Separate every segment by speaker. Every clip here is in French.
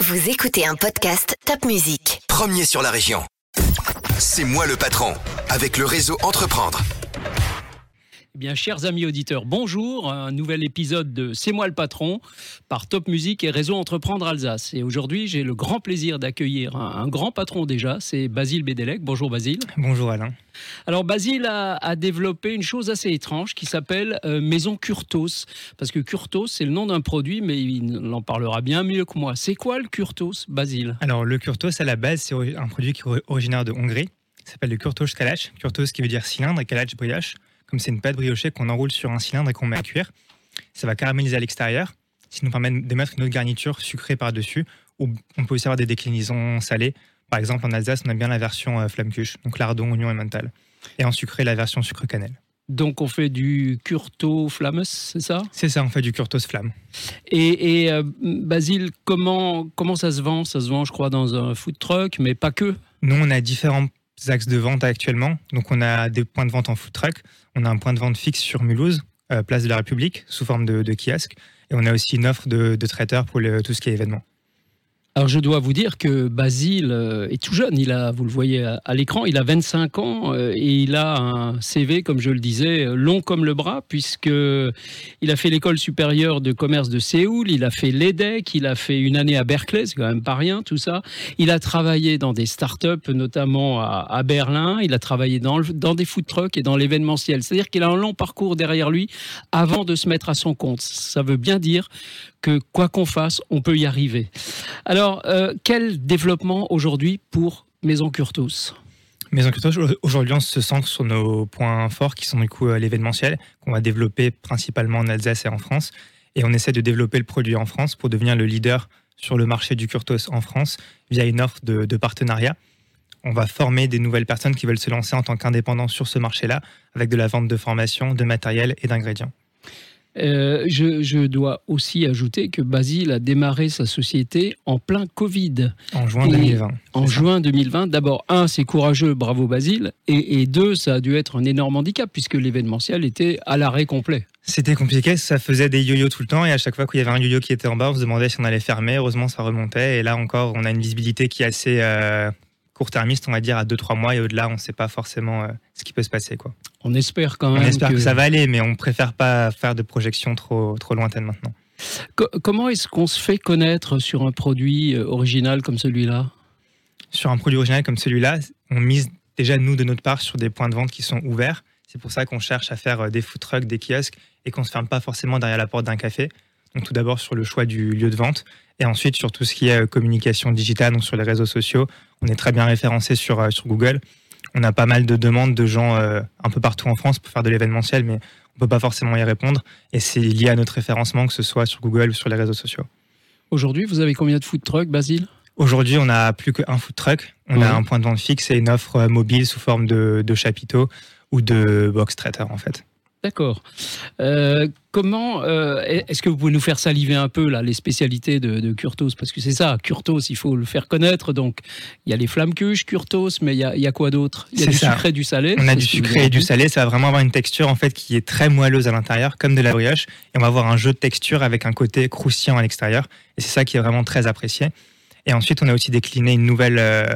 Speaker 1: Vous écoutez un podcast Top Music.
Speaker 2: Premier sur la région. C'est moi le patron, avec le réseau Entreprendre.
Speaker 3: Eh bien, chers amis auditeurs, bonjour. Un nouvel épisode de C'est moi le patron par Top Music et Réseau Entreprendre Alsace. Et aujourd'hui, j'ai le grand plaisir d'accueillir un, un grand patron déjà, c'est Basile Bédélec. Bonjour Basile.
Speaker 4: Bonjour Alain.
Speaker 3: Alors Basile a, a développé une chose assez étrange qui s'appelle euh, Maison Curtos. Parce que Curtos, c'est le nom d'un produit, mais il en parlera bien mieux que moi. C'est quoi le Curtos, Basile?
Speaker 4: Alors le Kurtos à la base c'est un produit qui est ori- originaire de Hongrie. Il s'appelle le Kurtos Kalash. Kurtos qui veut dire cylindre et Kalash brioche. Comme c'est une pâte briochée qu'on enroule sur un cylindre et qu'on met à cuire. Ça va caraméliser à l'extérieur, ce qui nous permet de mettre une autre garniture sucrée par-dessus. Ou on peut aussi avoir des déclinaisons salées. Par exemple en Alsace on a bien la version euh, flamme-cuche, donc lardon, oignon et mental. Et en sucré la version sucre cannelle.
Speaker 3: Donc on fait du Curto Flammes, c'est ça?
Speaker 4: C'est ça, on fait du Kurtos flamme.
Speaker 3: Et, et, euh, Basile, comment, comment ça se vend? Ça se vend, je crois, dans un food truck, mais pas que.
Speaker 4: Nous, on a différents axes de vente actuellement. Donc, on a des points de vente en food truck. On a un point de vente fixe sur Mulhouse, euh, place de la République, sous forme de, kiosque. Et on a aussi une offre de, de traiteur pour tout ce qui est événement.
Speaker 3: Alors je dois vous dire que Basile euh, est tout jeune, il a, vous le voyez à, l'écran, il a 25 ans euh, et il a un CV, comme je le disais, long comme le bras, puisque il a fait l'école supérieure de commerce de Séoul, il a fait l'EDEC, il a fait une année à Berkeley, c'est quand même pas rien tout ça. Il a travaillé dans des startups, notamment à, Berlin, il a travaillé dans, dans des food trucks et dans l'événementiel. C'est-à-dire qu'il a un long parcours derrière lui avant de se mettre à son compte. Ça veut bien dire que quoi qu'on fasse, on peut y arriver. Alors, euh, quel développement aujourd'hui pour Maison Curtos?
Speaker 4: Maison Curtos, aujourd'hui, on se centre sur nos points forts qui sont du coup euh, l'événementiel, qu'on va développer principalement en Alsace et en France. Et on essaie de développer le produit en France pour devenir le leader sur le marché du Curtos en France via une offre de, de partenariat. On va former des nouvelles personnes qui veulent se lancer en tant qu'indépendants sur ce marché-là, avec de la vente de formation, de matériel et d'ingrédients.
Speaker 3: Euh, je, je dois aussi ajouter que Basile a démarré sa société en plein Covid,
Speaker 4: En juin
Speaker 3: Et
Speaker 4: 2020.
Speaker 3: en
Speaker 4: ça.
Speaker 3: juin 2020. D'abord, un, c'est courageux, bravo Basile, et, et deux, ça a dû être un énorme handicap puisque l'événementiel était à l'arrêt complet.
Speaker 4: C'était compliqué, ça faisait des yo-yo tout le temps et à chaque fois qu'il y avait un yo-yo qui était en bas, on se demandait si on allait fermer. Heureusement, ça remontait et là encore, on a une visibilité qui est assez euh, court-termiste, on va dire à 2-3 mois et au-delà, on ne sait pas forcément euh, ce qui peut se passer. Quoi.
Speaker 3: On espère quand
Speaker 4: On
Speaker 3: même
Speaker 4: espère que... ça va aller, mais on préfère pas faire de projections trop, trop lointaines maintenant.
Speaker 3: Co- comment est-ce qu'on se fait connaître sur un produit euh, original comme celui-là?
Speaker 4: Sur un produit original comme celui-là, on mise déjà nous de notre part sur des points de vente qui sont ouverts. C'est pour ça qu'on cherche à faire euh, des food trucks, des kiosques et qu'on ne se ferme pas forcément derrière la porte d'un café. Donc tout d'abord sur le choix du lieu de vente et ensuite sur tout ce qui est euh, communication digitale, donc sur les réseaux sociaux. On est très bien référencé sur, euh, sur Google. On a pas mal de demandes de gens euh, un peu partout en France pour faire de l'événementiel, mais on peut pas forcément y répondre. Et c'est lié à notre référencement, que ce soit sur Google ou sur les réseaux sociaux.
Speaker 3: Aujourd'hui, vous avez combien de food trucks, Basile?
Speaker 4: Aujourd'hui, on n'a plus qu'un food truck. On
Speaker 3: Ouais.
Speaker 4: a un point de vente fixe et une offre mobile sous forme de, de chapiteau ou de box traiteur en fait.
Speaker 3: D'accord. Euh, comment euh, est-ce que vous pouvez nous faire saliver un peu là les spécialités de, de Curtos? Parce que c'est ça, Curtos, il faut le faire connaître. Donc il y a les flammes cuches, Curtos, mais il y a, il y a quoi d'autre? Il y a du
Speaker 4: ça.
Speaker 3: sucré, du salé.
Speaker 4: On a du sucré et du salé. Ça va vraiment avoir une texture en fait qui est très moelleuse à l'intérieur, comme de la brioche. Et on va avoir un jeu de texture avec un côté croustillant à l'extérieur. Et c'est ça qui est vraiment très apprécié. Et ensuite, on a aussi décliné une nouvelle euh,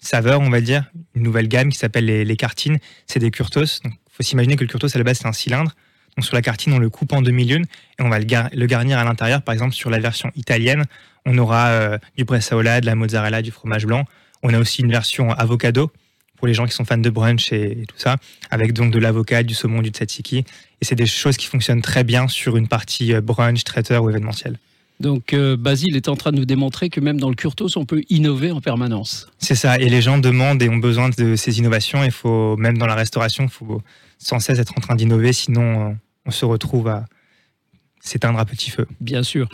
Speaker 4: saveur, on va dire, une nouvelle gamme qui s'appelle les, les cartines. C'est des curtos. Donc, faut s'imaginer que le curtos à la base c'est un cylindre. Donc sur la cartine, on le coupe en demi-lune et on va le, gar- le garnir à l'intérieur. Par exemple, sur la version italienne, on aura euh, du bresaola, de la mozzarella, du fromage blanc. On a aussi une version avocado pour les gens qui sont fans de brunch et, et tout ça, avec donc de l'avocat, du saumon, du tzatziki. Et c'est des choses qui fonctionnent très bien sur une partie euh, brunch, traiteur ou événementiel.
Speaker 3: Donc euh, Basile est en train de nous démontrer que même dans le Curtos, on peut innover en permanence.
Speaker 4: C'est ça. Et les gens demandent et ont besoin de ces innovations. Il faut, même dans la restauration, il faut sans cesse être en train d'innover, sinon euh, on se retrouve à s'éteindre à petit feu.
Speaker 3: Bien sûr.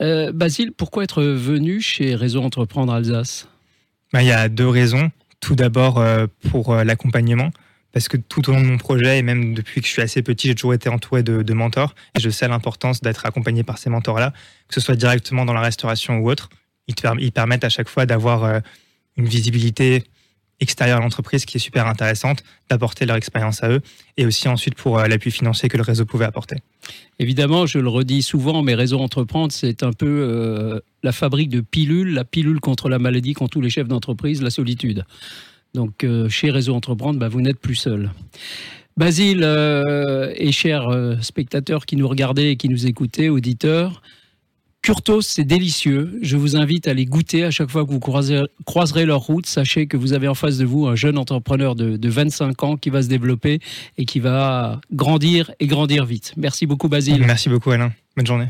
Speaker 3: Euh, Basile, pourquoi être venu chez Réseau Entreprendre Alsace?
Speaker 4: Ben, il y a deux raisons. Tout d'abord euh, pour l'accompagnement, parce que tout au long de mon projet, et même depuis que je suis assez petit, j'ai toujours été entouré de, mentors, et je sais l'importance d'être accompagné par ces mentors-là, que ce soit directement dans la restauration ou autre. Ils permettent à chaque fois d'avoir euh, une visibilité extérieure à l'entreprise qui est super intéressante, d'apporter leur expérience à eux, et aussi ensuite pour euh, l'appui financier que le réseau pouvait apporter.
Speaker 3: Évidemment, je le redis souvent, mais Réseau Entreprendre, c'est un peu euh, la fabrique de pilules, la pilule contre la maladie qu'ont tous les chefs d'entreprise, la solitude. Donc, euh, chez Réseau Entreprendre, bah, vous n'êtes plus seul. Basile et chers spectateurs qui nous regardaient et qui nous écoutaient, auditeurs, Curtos, c'est délicieux. Je vous invite à les goûter à chaque fois que vous croiserez, leur route. Sachez que vous avez en face de vous un jeune entrepreneur de, de 25 ans qui va se développer et qui va grandir et grandir vite. Merci beaucoup, Basile.
Speaker 4: Merci beaucoup, Alain. Bonne journée.